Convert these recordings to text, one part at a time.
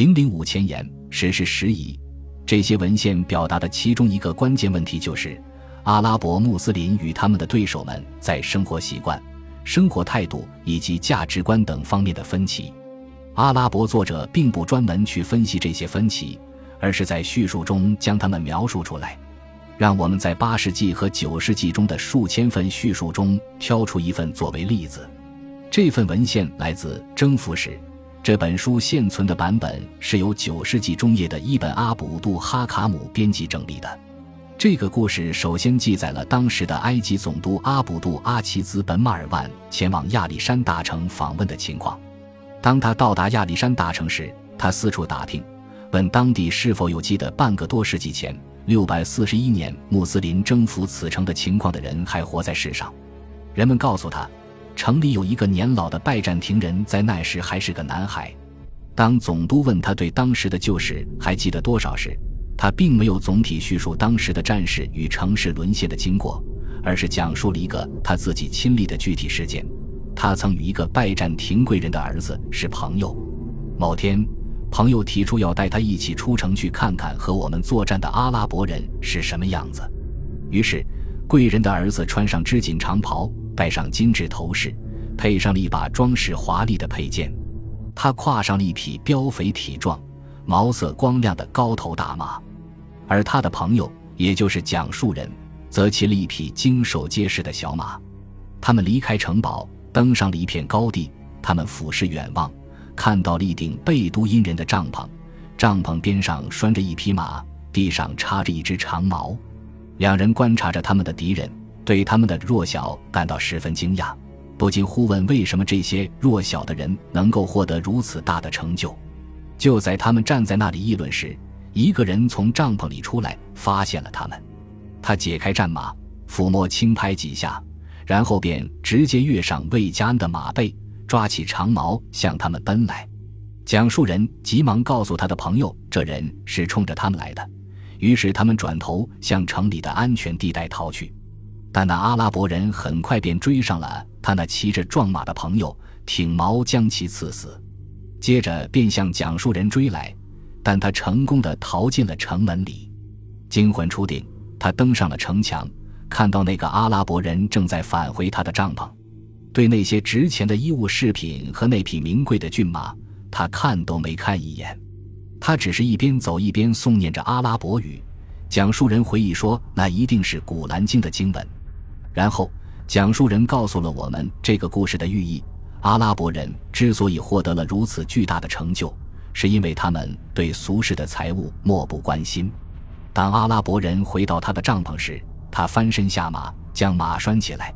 零零五前言，实事实疑。这些文献表达的其中一个关键问题就是，阿拉伯穆斯林与他们的对手们在生活习惯、生活态度以及价值观等方面的分歧。阿拉伯作者并不专门去分析这些分歧，而是在叙述中将它们描述出来。让我们在八世纪和九世纪中的数千份叙述中挑出一份作为例子。这份文献来自《征服史》，这本书现存的版本是由九世纪中叶的伊本阿卜杜哈卡姆编辑整理的。这个故事首先记载了当时的埃及总督阿卜杜阿齐兹本马尔万前往亚历山大城访问的情况。当他到达亚历山大城时，他四处打听，问当地是否有记得半个多世纪前。六百四十一年，穆斯林征服此城的情况的人还活在世上。人们告诉他，城里有一个年老的拜占庭人，在那时还是个男孩。当总督问他对当时的旧事还记得多少时，他并没有总体叙述当时的战事与城市沦陷的经过，而是讲述了一个他自己亲历的具体事件。他曾与一个拜占庭贵人的儿子是朋友。某天。朋友提出要带他一起出城去看看和我们作战的阿拉伯人是什么样子。于是，贵人的儿子穿上织锦长袍，戴上金质头饰，配上了一把装饰华丽的佩剑。他跨上了一匹膘肥体壮、毛色光亮的高头大马，而他的朋友，也就是讲述人，则骑了一匹精瘦结实的小马。他们离开城堡，登上了一片高地。他们俯视远望。看到了一顶贝都因人的帐篷，帐篷边上拴着一匹马，地上插着一只长矛。两人观察着他们的敌人，对他们的弱小感到十分惊讶，不禁互问：为什么这些弱小的人能够获得如此大的成就？就在他们站在那里议论时，一个人从帐篷里出来，发现了他们。他解开战马，抚摸轻拍几下，然后便直接跃上魏加恩的马背。抓起长矛向他们奔来，讲述人急忙告诉他的朋友，这人是冲着他们来的。于是他们转头向城里的安全地带逃去。但那阿拉伯人很快便追上了他那骑着壮马的朋友，挺矛将其刺死。接着便向讲述人追来，但他成功的逃进了城门里。惊魂初定，他登上了城墙，看到那个阿拉伯人正在返回他的帐篷。对那些值钱的衣物饰品和那匹名贵的骏马，他看都没看一眼。他只是一边走一边诵念着阿拉伯语。讲述人回忆说，那一定是《古兰经》的经文。然后，讲述人告诉了我们这个故事的寓意：阿拉伯人之所以获得了如此巨大的成就，是因为他们对俗世的财物漠不关心。当阿拉伯人回到他的帐篷时，他翻身下马，将马拴起来。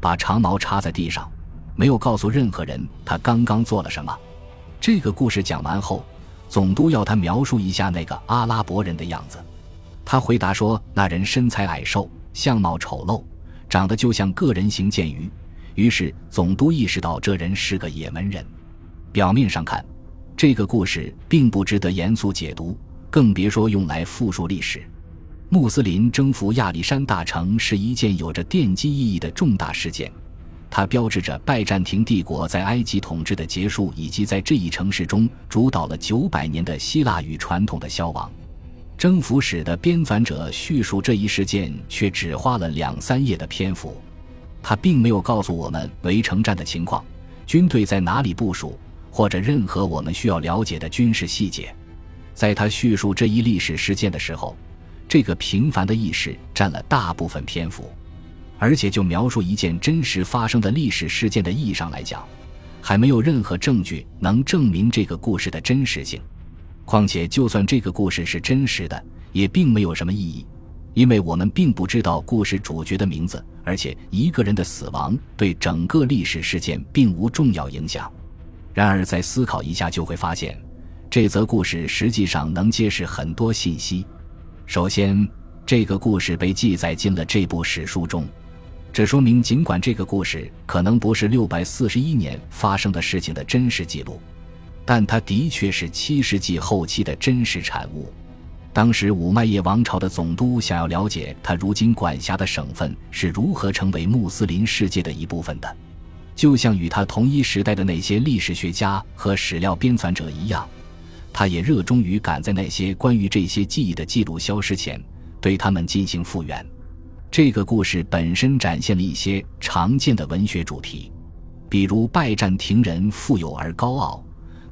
把长矛插在地上，没有告诉任何人他刚刚做了什么。这个故事讲完后，总督要他描述一下那个阿拉伯人的样子。他回答说，那人身材矮瘦，相貌丑陋，长得就像个人形剑鱼。于是总督意识到这人是个也门人。表面上看，这个故事并不值得严肃解读，更别说用来复述历史。穆斯林征服亚历山大城是一件有着奠基意义的重大事件，它标志着拜占庭帝国在埃及统治的结束，以及在这一城市中主导了九百年的希腊语传统的消亡。征服史的编纂者叙述这一事件却只花了两三页的篇幅，他并没有告诉我们围城战的情况、军队在哪里部署，或者任何我们需要了解的军事细节。在他叙述这一历史事件的时候。这个平凡的意识占了大部分篇幅，而且就描述一件真实发生的历史事件的意义上来讲，还没有任何证据能证明这个故事的真实性。况且，就算这个故事是真实的，也并没有什么意义，因为我们并不知道故事主角的名字，而且一个人的死亡对整个历史事件并无重要影响。然而，再思考一下，就会发现，这则故事实际上能揭示很多信息。首先，这个故事被记载进了这部史书中，这说明尽管这个故事可能不是六百四十一年发生的事情的真实记录，但它的确是七世纪后期的真实产物。当时五麦叶王朝的总督想要了解他如今管辖的省份是如何成为穆斯林世界的一部分的，就像与他同一时代的那些历史学家和史料编纂者一样。他也热衷于赶在那些关于这些记忆的记录消失前，对他们进行复原。这个故事本身展现了一些常见的文学主题，比如拜占庭人富有而高傲，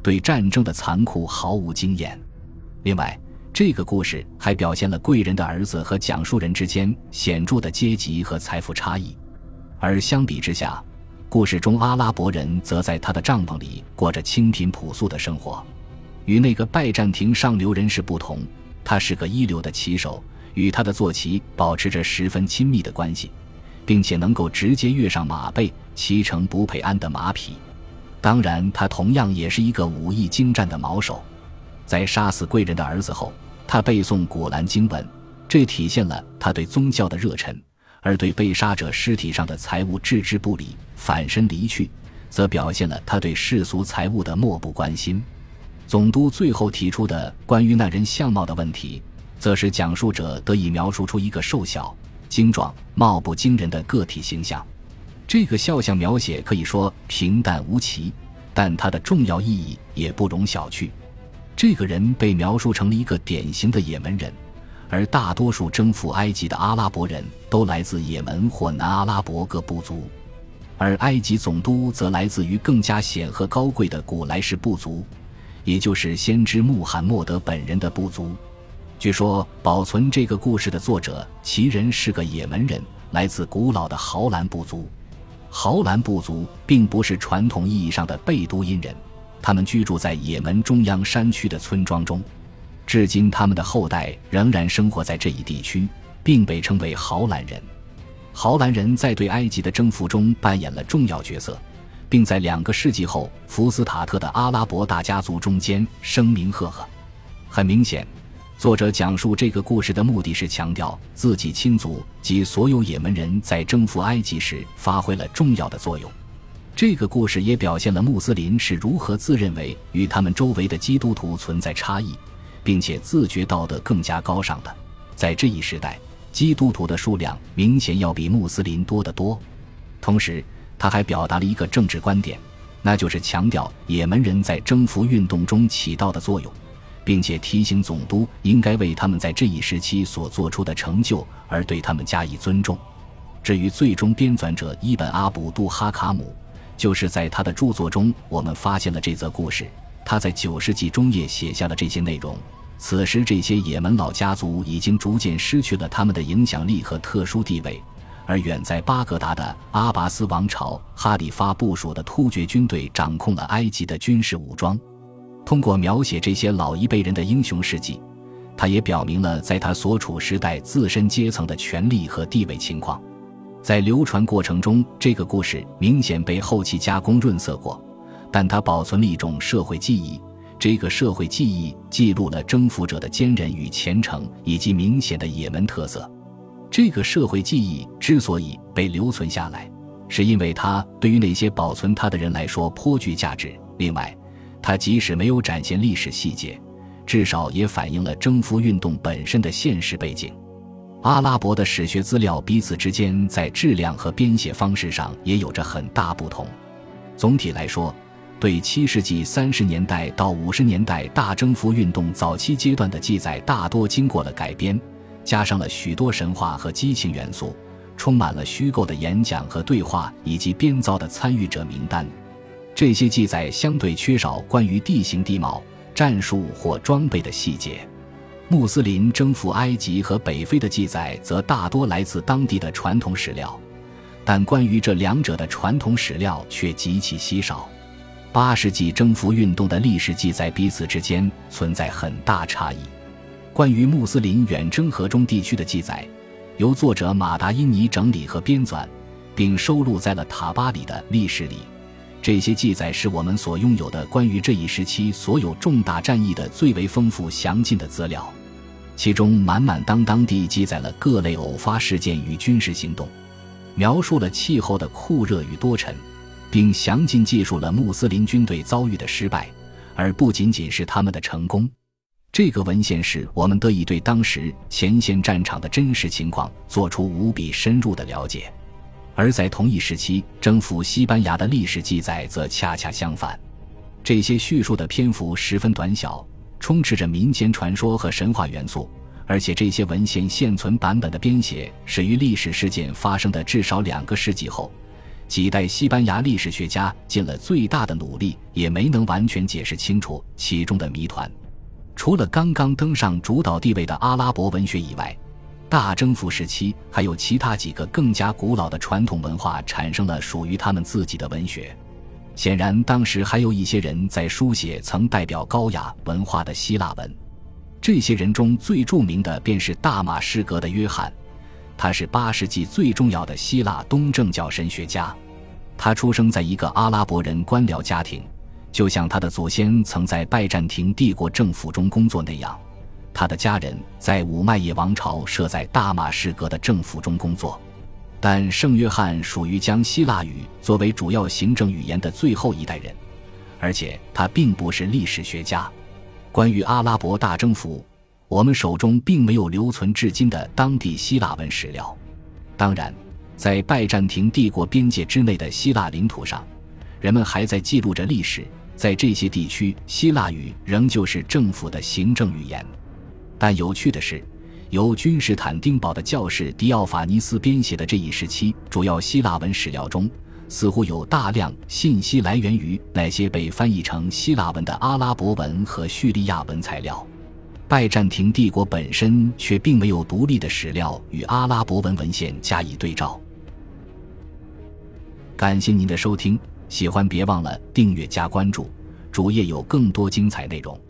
对战争的残酷毫无经验。另外，这个故事还表现了贵人的儿子和讲述人之间显著的阶级和财富差异。而相比之下，故事中阿拉伯人则在他的帐篷里过着清贫朴素的生活。与那个拜占庭上流人士不同，他是个一流的骑手。与他的坐骑保持着十分亲密的关系，并且能够直接跃上马背，骑乘不配鞍的马匹。当然，他同样也是一个武艺精湛的毛手。在杀死贵人的儿子后，他背诵古兰经文，这体现了他对宗教的热忱；而对被杀者尸体上的财物置之不理，反身离去，则表现了他对世俗财物的漠不关心。总督最后提出的关于那人相貌的问题。则是讲述者得以描述出一个瘦小、精壮、貌不惊人的个体形象。这个肖像描写可以说平淡无奇，但它的重要意义也不容小觑。这个人被描述成了一个典型的也门人，而大多数征服埃及的阿拉伯人都来自也门或南阿拉伯各部族，而埃及总督则来自于更加显赫高贵的古莱氏部族，也就是先知穆罕默德本人的部族。据说，保存这个故事的作者其人是个也门人，来自古老的豪兰部族。豪兰部族并不是传统意义上的贝都因人，他们居住在也门中央山区的村庄中，至今他们的后代仍然生活在这一地区，并被称为豪兰人。豪兰人在对埃及的征服中扮演了重要角色，并在两个世纪后福斯塔特的阿拉伯大家族中间声名赫赫。很明显。作者讲述这个故事的目的是强调自己亲族及所有也门人在征服埃及时发挥了重要的作用。这个故事也表现了穆斯林是如何自认为与他们周围的基督徒存在差异，并且自觉道德更加高尚的。在这一时代，基督徒的数量明显要比穆斯林多得多。同时，他还表达了一个政治观点，那就是强调也门人在征服运动中起到的作用。并且提醒总督应该为他们在这一时期所做出的成就而对他们加以尊重。至于最终编纂者伊本阿卜杜哈卡姆，就是在他的著作中，我们发现了这则故事。他在九世纪中叶写下了这些内容。此时，这些也门老家族已经逐渐失去了他们的影响力和特殊地位，而远在巴格达的阿拔斯王朝哈里发部署的突厥军队掌控了埃及的军事武装。通过描写这些老一辈人的英雄事迹，他也表明了在他所处时代自身阶层的权力和地位情况。在流传过程中，这个故事明显被后期加工润色过，但它保存了一种社会记忆。这个社会记忆记录了征服者的坚韧与虔诚，以及明显的也门特色。这个社会记忆之所以被留存下来，是因为它对于那些保存它的人来说颇具价值。另外，它即使没有展现历史细节，至少也反映了征服运动本身的现实背景。阿拉伯的史学资料彼此之间在质量和编写方式上也有着很大不同。总体来说，对七世纪三十年代到五十年代大征服运动早期阶段的记载大多经过了改编，加上了许多神话和激情元素，充满了虚构的演讲和对话以及编造的参与者名单。这些记载相对缺少关于地形地貌、战术或装备的细节。穆斯林征服埃及和北非的记载则大多来自当地的传统史料，但关于这两者的传统史料却极其稀少。八世纪征服运动的历史记载彼此之间存在很大差异。关于穆斯林远征河中地区的记载，由作者马达因尼整理和编纂，并收录在了塔巴里的历史里。这些记载是我们所拥有的关于这一时期所有重大战役的最为丰富详尽的资料，其中满满当当地记载了各类偶发事件与军事行动，描述了气候的酷热与多尘，并详尽记述了穆斯林军队遭遇的失败，而不仅仅是他们的成功。这个文献使我们得以对当时前线战场的真实情况做出无比深入的了解。而在同一时期，征服西班牙的历史记载则恰恰相反。这些叙述的篇幅十分短小，充斥着民间传说和神话元素，而且这些文献现存版本的编写始于历史事件发生的至少两个世纪后。几代西班牙历史学家尽了最大的努力，也没能完全解释清楚其中的谜团。除了刚刚登上主导地位的阿拉伯文学以外，大征服时期还有其他几个更加古老的传统文化产生了属于他们自己的文学。显然，当时还有一些人在书写曾代表高雅文化的希腊文。这些人中最著名的便是大马士革的约翰。他是八世纪最重要的希腊东正教神学家，他出生在一个阿拉伯人官僚家庭，就像他的祖先曾在拜占庭帝国政府中工作那样，他的家人在五麦叶王朝设在大马士革的政府中工作。但圣约翰属于将希腊语作为主要行政语言的最后一代人，而且他并不是历史学家。关于阿拉伯大征服。我们手中并没有留存至今的当地希腊文史料。当然，在拜占庭帝国边界之内的希腊领土上，人们还在记录着历史。在这些地区，希腊语仍旧是政府的行政语言。但有趣的是，由君士坦丁堡的教士迪奥法尼斯编写的这一时期主要希腊文史料中，似乎有大量信息来源于那些被翻译成希腊文的阿拉伯文和叙利亚文材料。拜占庭帝国本身却并没有独立的史料与阿拉伯文文献加以对照。感谢您的收听，喜欢别忘了订阅加关注，主页有更多精彩内容。